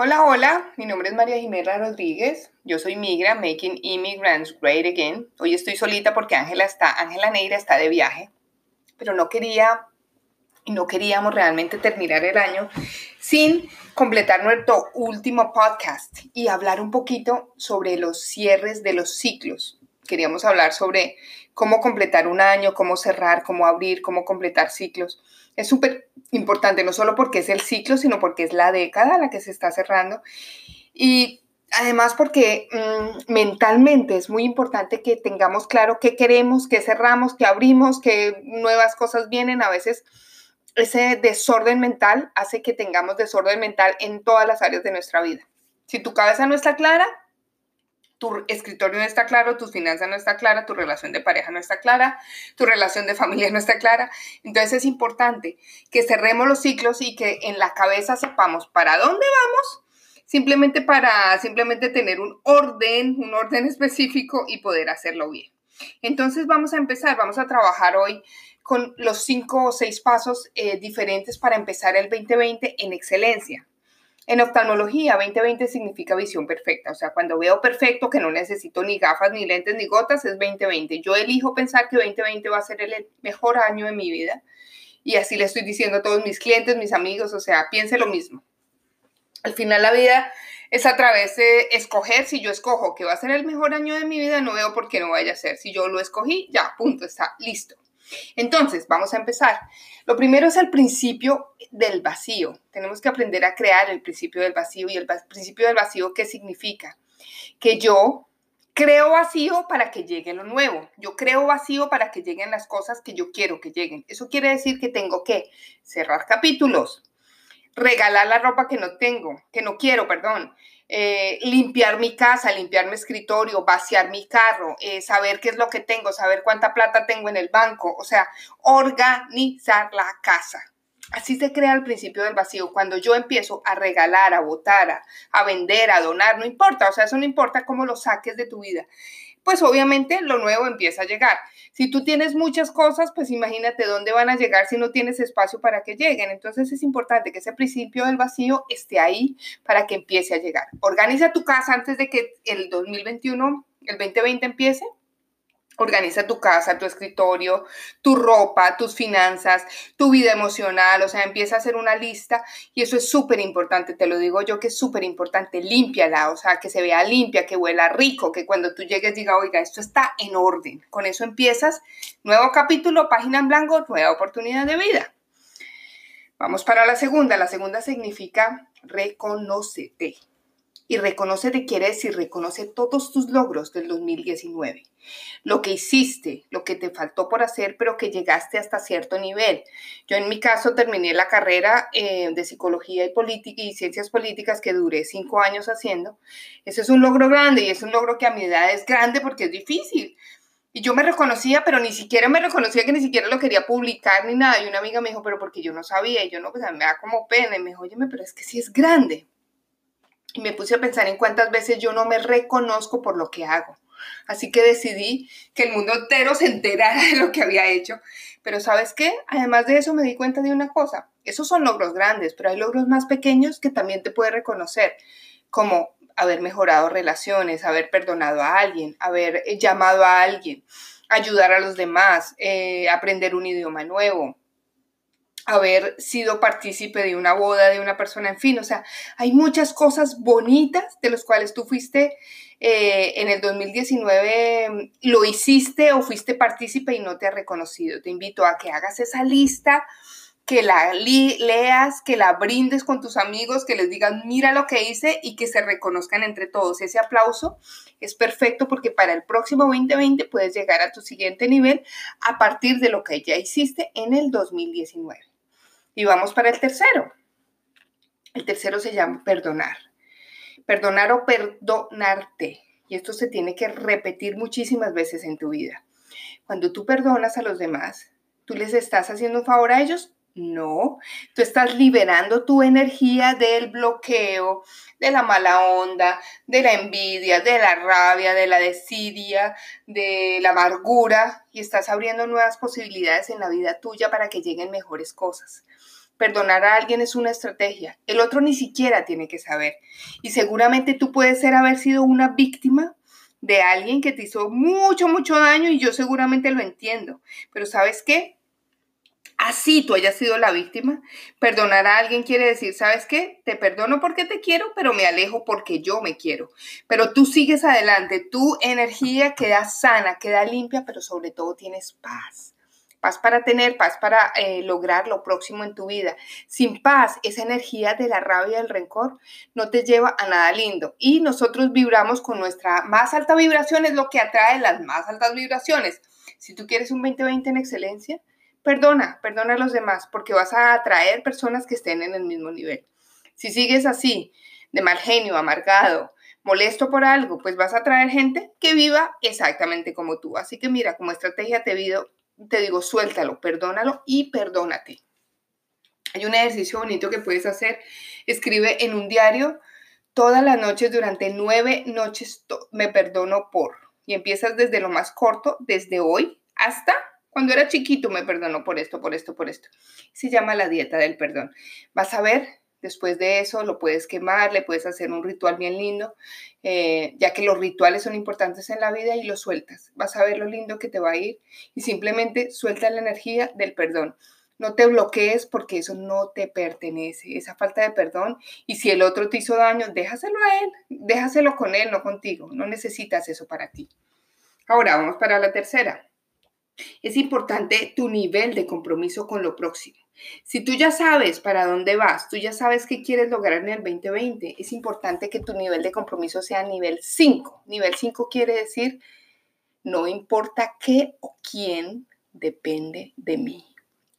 Hola, hola, mi nombre es María Jimena Rodríguez, yo soy Migra, Making Immigrants Great Again. Hoy estoy solita porque Ángela está, Ángela Neira está de viaje, pero no quería y no queríamos realmente terminar el año sin completar nuestro último podcast y hablar un poquito sobre los cierres de los ciclos. Queríamos hablar sobre cómo completar un año, cómo cerrar, cómo abrir, cómo completar ciclos. Es súper importante, no solo porque es el ciclo, sino porque es la década la que se está cerrando. Y además porque mm, mentalmente es muy importante que tengamos claro qué queremos, qué cerramos, qué abrimos, qué nuevas cosas vienen. A veces ese desorden mental hace que tengamos desorden mental en todas las áreas de nuestra vida. Si tu cabeza no está clara, tu escritorio no está claro, tus finanzas no está clara, tu relación de pareja no está clara, tu relación de familia no está clara. Entonces es importante que cerremos los ciclos y que en la cabeza sepamos para dónde vamos, simplemente para simplemente tener un orden, un orden específico y poder hacerlo bien. Entonces vamos a empezar, vamos a trabajar hoy con los cinco o seis pasos eh, diferentes para empezar el 2020 en excelencia. En oftalmología, 2020 significa visión perfecta. O sea, cuando veo perfecto, que no necesito ni gafas, ni lentes, ni gotas, es 2020. Yo elijo pensar que 2020 va a ser el mejor año de mi vida. Y así le estoy diciendo a todos mis clientes, mis amigos, o sea, piense lo mismo. Al final la vida es a través de escoger. Si yo escojo que va a ser el mejor año de mi vida, no veo por qué no vaya a ser. Si yo lo escogí, ya, punto, está listo. Entonces, vamos a empezar. Lo primero es el principio del vacío. Tenemos que aprender a crear el principio del vacío. ¿Y el principio del vacío qué significa? Que yo creo vacío para que llegue lo nuevo. Yo creo vacío para que lleguen las cosas que yo quiero que lleguen. Eso quiere decir que tengo que cerrar capítulos, regalar la ropa que no tengo, que no quiero, perdón, eh, limpiar mi casa, limpiar mi escritorio, vaciar mi carro, eh, saber qué es lo que tengo, saber cuánta plata tengo en el banco, o sea, organizar la casa. Así se crea el principio del vacío. Cuando yo empiezo a regalar, a votar, a, a vender, a donar, no importa, o sea, eso no importa cómo lo saques de tu vida pues obviamente lo nuevo empieza a llegar. Si tú tienes muchas cosas, pues imagínate dónde van a llegar si no tienes espacio para que lleguen. Entonces es importante que ese principio del vacío esté ahí para que empiece a llegar. Organiza tu casa antes de que el 2021, el 2020 empiece Organiza tu casa, tu escritorio, tu ropa, tus finanzas, tu vida emocional, o sea, empieza a hacer una lista y eso es súper importante, te lo digo yo que es súper importante, límpiala, o sea, que se vea limpia, que huela rico, que cuando tú llegues diga, oiga, esto está en orden. Con eso empiezas, nuevo capítulo, página en blanco, nueva oportunidad de vida. Vamos para la segunda, la segunda significa reconócete y reconoce te quiere decir reconoce todos tus logros del 2019, lo que hiciste, lo que te faltó por hacer, pero que llegaste hasta cierto nivel. Yo en mi caso terminé la carrera eh, de psicología y política y ciencias políticas que duré cinco años haciendo. Eso es un logro grande y es un logro que a mi edad es grande porque es difícil. Y yo me reconocía, pero ni siquiera me reconocía que ni siquiera lo quería publicar ni nada. Y una amiga me dijo, pero porque yo no sabía. Y yo no, pues me da como pena. Y me dijo, oye, pero es que sí es grande. Y me puse a pensar en cuántas veces yo no me reconozco por lo que hago. Así que decidí que el mundo entero se enterara de lo que había hecho. Pero ¿sabes qué? Además de eso me di cuenta de una cosa. Esos son logros grandes, pero hay logros más pequeños que también te puedes reconocer, como haber mejorado relaciones, haber perdonado a alguien, haber eh, llamado a alguien, ayudar a los demás, eh, aprender un idioma nuevo, haber sido partícipe de una boda de una persona, en fin, o sea, hay muchas cosas bonitas de las cuales tú fuiste eh, en el 2019, lo hiciste o fuiste partícipe y no te ha reconocido. Te invito a que hagas esa lista, que la leas, que la brindes con tus amigos, que les digas, mira lo que hice y que se reconozcan entre todos. Ese aplauso es perfecto porque para el próximo 2020 puedes llegar a tu siguiente nivel a partir de lo que ya hiciste en el 2019. Y vamos para el tercero. El tercero se llama perdonar. Perdonar o perdonarte. Y esto se tiene que repetir muchísimas veces en tu vida. Cuando tú perdonas a los demás, ¿tú les estás haciendo un favor a ellos? No, tú estás liberando tu energía del bloqueo, de la mala onda, de la envidia, de la rabia, de la desidia, de la amargura y estás abriendo nuevas posibilidades en la vida tuya para que lleguen mejores cosas. Perdonar a alguien es una estrategia. El otro ni siquiera tiene que saber. Y seguramente tú puedes ser haber sido una víctima de alguien que te hizo mucho, mucho daño y yo seguramente lo entiendo. Pero ¿sabes qué? Así tú hayas sido la víctima, perdonar a alguien quiere decir, ¿sabes qué? Te perdono porque te quiero, pero me alejo porque yo me quiero. Pero tú sigues adelante, tu energía queda sana, queda limpia, pero sobre todo tienes paz paz para tener, paz para eh, lograr lo próximo en tu vida. Sin paz, esa energía de la rabia y el rencor no te lleva a nada lindo. Y nosotros vibramos con nuestra más alta vibración, es lo que atrae las más altas vibraciones. Si tú quieres un 2020 en excelencia, perdona, perdona a los demás, porque vas a atraer personas que estén en el mismo nivel. Si sigues así, de mal genio, amargado, molesto por algo, pues vas a atraer gente que viva exactamente como tú. Así que mira, como estrategia te, pido, te digo, suéltalo, perdónalo y perdónate. Hay un ejercicio bonito que puedes hacer. Escribe en un diario todas las noches durante nueve noches me perdono por. Y empiezas desde lo más corto, desde hoy hasta cuando era chiquito me perdono por esto, por esto, por esto. Se llama la dieta del perdón. Vas a ver Después de eso lo puedes quemar, le puedes hacer un ritual bien lindo, eh, ya que los rituales son importantes en la vida y lo sueltas. Vas a ver lo lindo que te va a ir y simplemente suelta la energía del perdón. No te bloquees porque eso no te pertenece, esa falta de perdón. Y si el otro te hizo daño, déjaselo a él, déjaselo con él, no contigo. No necesitas eso para ti. Ahora vamos para la tercera. Es importante tu nivel de compromiso con lo próximo. Si tú ya sabes para dónde vas, tú ya sabes qué quieres lograr en el 2020, es importante que tu nivel de compromiso sea nivel 5. Nivel 5 quiere decir, no importa qué o quién depende de mí.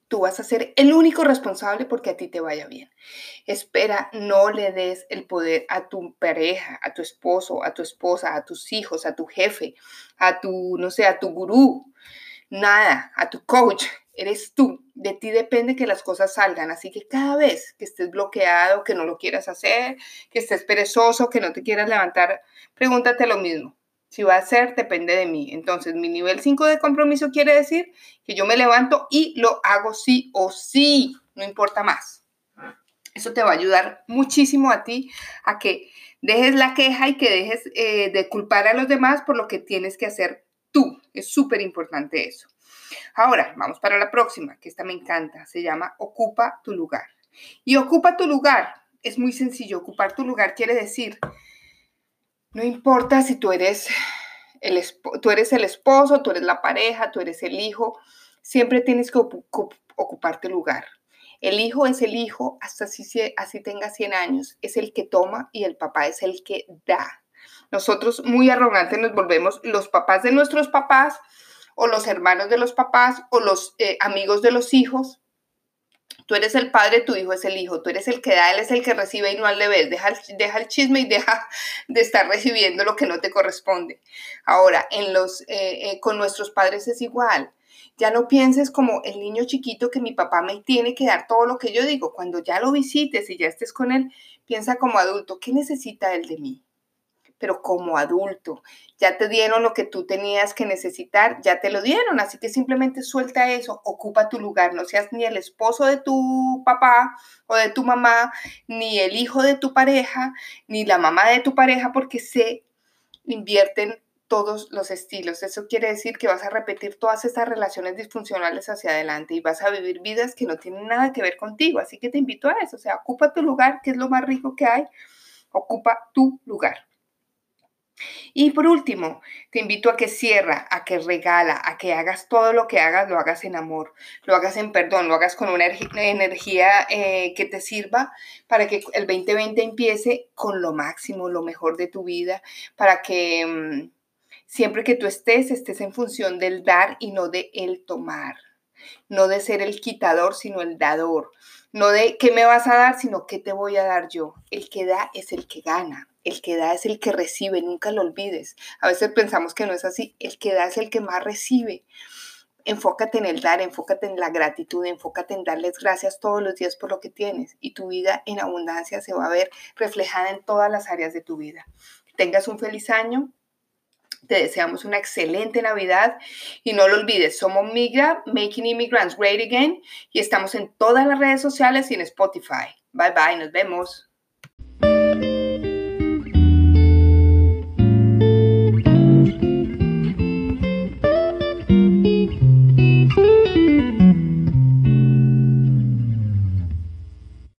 Tú vas a ser el único responsable porque a ti te vaya bien. Espera, no le des el poder a tu pareja, a tu esposo, a tu esposa, a tus hijos, a tu jefe, a tu, no sé, a tu gurú, nada, a tu coach eres tú. De ti depende que las cosas salgan. Así que cada vez que estés bloqueado, que no lo quieras hacer, que estés perezoso, que no te quieras levantar, pregúntate lo mismo. Si va a ser, depende de mí. Entonces, mi nivel 5 de compromiso quiere decir que yo me levanto y lo hago sí o sí, no importa más. Eso te va a ayudar muchísimo a ti a que dejes la queja y que dejes eh, de culpar a los demás por lo que tienes que hacer tú. Es súper importante eso. Ahora, vamos para la próxima, que esta me encanta. Se llama Ocupa tu lugar. Y ocupa tu lugar. Es muy sencillo. Ocupar tu lugar quiere decir, no importa si tú eres el, tú eres el esposo, tú eres la pareja, tú eres el hijo, siempre tienes que ocupar tu lugar. El hijo es el hijo hasta así, así tenga 100 años. Es el que toma y el papá es el que da. Nosotros muy arrogantes nos volvemos los papás de nuestros papás o los hermanos de los papás o los eh, amigos de los hijos. Tú eres el padre, tu hijo es el hijo, tú eres el que da, él es el que recibe y no al revés. Deja, deja el chisme y deja de estar recibiendo lo que no te corresponde. Ahora, en los, eh, eh, con nuestros padres es igual. Ya no pienses como el niño chiquito que mi papá me tiene que dar todo lo que yo digo. Cuando ya lo visites y ya estés con él, piensa como adulto, ¿qué necesita él de mí? Pero como adulto. Ya te dieron lo que tú tenías que necesitar, ya te lo dieron, así que simplemente suelta eso, ocupa tu lugar, no seas ni el esposo de tu papá o de tu mamá, ni el hijo de tu pareja, ni la mamá de tu pareja, porque se invierten todos los estilos. Eso quiere decir que vas a repetir todas estas relaciones disfuncionales hacia adelante y vas a vivir vidas que no tienen nada que ver contigo. Así que te invito a eso, o sea, ocupa tu lugar, que es lo más rico que hay, ocupa tu lugar. Y por último, te invito a que cierra, a que regala, a que hagas todo lo que hagas, lo hagas en amor, lo hagas en perdón, lo hagas con una energía eh, que te sirva para que el 2020 empiece con lo máximo, lo mejor de tu vida, para que mm, siempre que tú estés, estés en función del dar y no de el tomar, no de ser el quitador, sino el dador, no de qué me vas a dar, sino qué te voy a dar yo. El que da es el que gana. El que da es el que recibe, nunca lo olvides. A veces pensamos que no es así. El que da es el que más recibe. Enfócate en el dar, enfócate en la gratitud, enfócate en darles gracias todos los días por lo que tienes y tu vida en abundancia se va a ver reflejada en todas las áreas de tu vida. tengas un feliz año, Te deseamos una excelente Navidad y no lo olvides, somos Migra, Making Immigrants Great Again y estamos en todas las redes sociales y en Spotify. Bye bye, nos vemos.